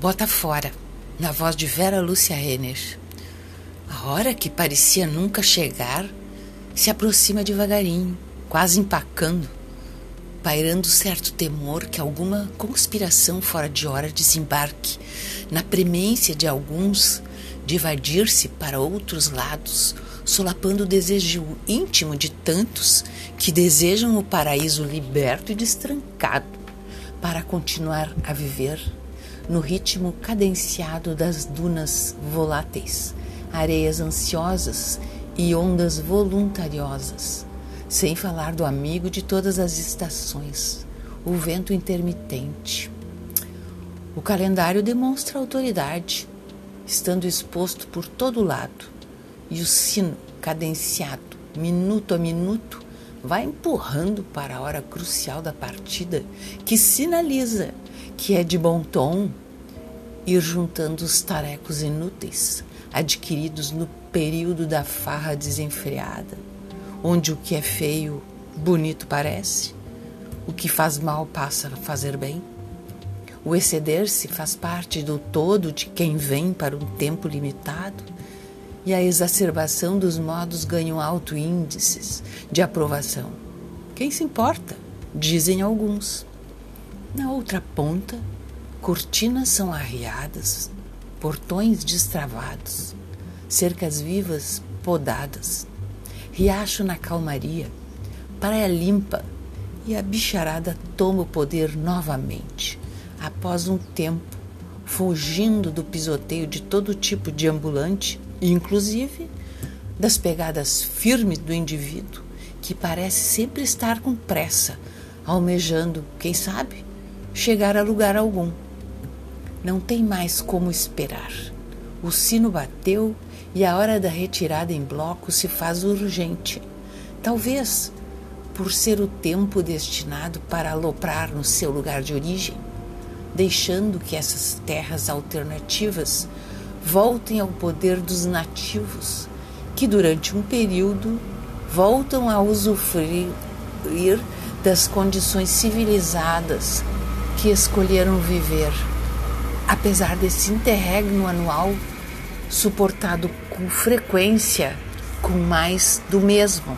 Bota fora, na voz de Vera Lúcia Renner. A hora que parecia nunca chegar se aproxima devagarinho, quase empacando, pairando certo temor que alguma conspiração fora de hora desembarque na premência de alguns de evadir-se para outros lados, solapando o desejo íntimo de tantos que desejam o paraíso liberto e destrancado para continuar a viver no ritmo cadenciado das dunas voláteis, areias ansiosas e ondas voluntariosas, sem falar do amigo de todas as estações, o vento intermitente. O calendário demonstra autoridade, estando exposto por todo lado, e o sino cadenciado, minuto a minuto, vai empurrando para a hora crucial da partida, que sinaliza que é de bom tom ir juntando os tarecos inúteis adquiridos no período da farra desenfreada, onde o que é feio, bonito parece, o que faz mal passa a fazer bem. O exceder-se faz parte do todo de quem vem para um tempo limitado, e a exacerbação dos modos ganham alto índices de aprovação. Quem se importa? Dizem alguns. Na outra ponta, cortinas são arriadas, portões destravados, cercas vivas podadas, riacho na calmaria, praia limpa e a bicharada toma o poder novamente, após um tempo, fugindo do pisoteio de todo tipo de ambulante, inclusive das pegadas firmes do indivíduo que parece sempre estar com pressa, almejando, quem sabe, chegar a lugar algum. Não tem mais como esperar. O sino bateu e a hora da retirada em bloco se faz urgente. Talvez por ser o tempo destinado para aloprar no seu lugar de origem, deixando que essas terras alternativas voltem ao poder dos nativos, que durante um período voltam a usufruir das condições civilizadas que escolheram viver, apesar desse interregno anual suportado com frequência com mais do mesmo.